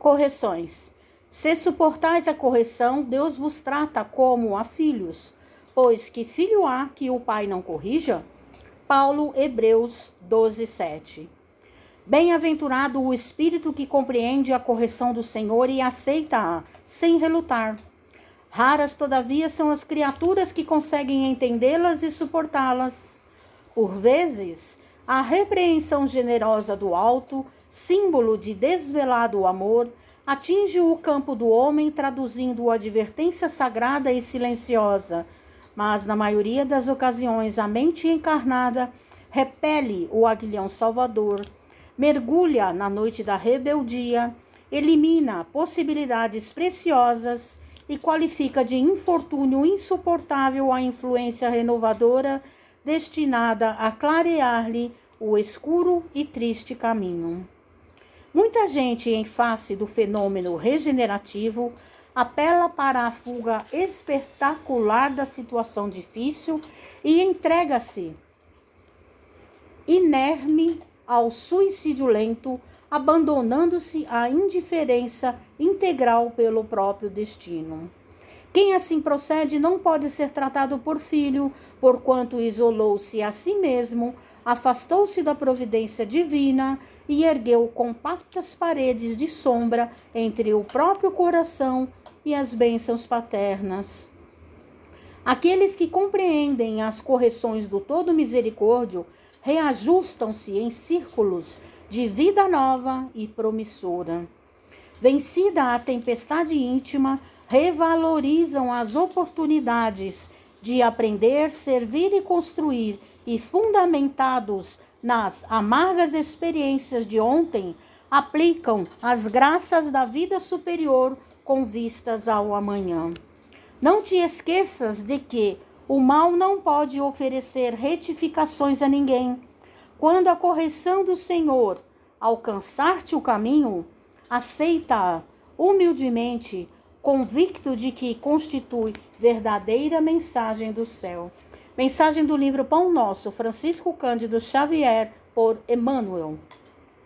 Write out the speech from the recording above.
Correções. Se suportais a correção, Deus vos trata como a filhos, pois que filho há que o pai não corrija? Paulo, Hebreus 12, 7. Bem-aventurado o espírito que compreende a correção do Senhor e aceita-a, sem relutar. Raras, todavia, são as criaturas que conseguem entendê-las e suportá-las. Por vezes, a repreensão generosa do alto, símbolo de desvelado amor, atinge o campo do homem, traduzindo advertência sagrada e silenciosa, mas na maioria das ocasiões a mente encarnada repele o aguilhão salvador, mergulha na noite da rebeldia, elimina possibilidades preciosas e qualifica de infortúnio insuportável a influência renovadora destinada a clarear-lhe o escuro e triste caminho. Muita gente, em face do fenômeno regenerativo, apela para a fuga espetacular da situação difícil e entrega-se inerme ao suicídio lento, abandonando-se à indiferença integral pelo próprio destino. Quem assim procede não pode ser tratado por filho, porquanto isolou-se a si mesmo, afastou-se da providência divina e ergueu compactas paredes de sombra entre o próprio coração e as bênçãos paternas. Aqueles que compreendem as correções do Todo Misericórdio reajustam-se em círculos de vida nova e promissora. Vencida a tempestade íntima, revalorizam as oportunidades de aprender, servir e construir, e fundamentados nas amargas experiências de ontem, aplicam as graças da vida superior com vistas ao amanhã. Não te esqueças de que o mal não pode oferecer retificações a ninguém. Quando a correção do Senhor alcançar-te o caminho, aceita-a humildemente convicto de que constitui verdadeira mensagem do céu. Mensagem do livro Pão Nosso, Francisco Cândido Xavier, por Emmanuel.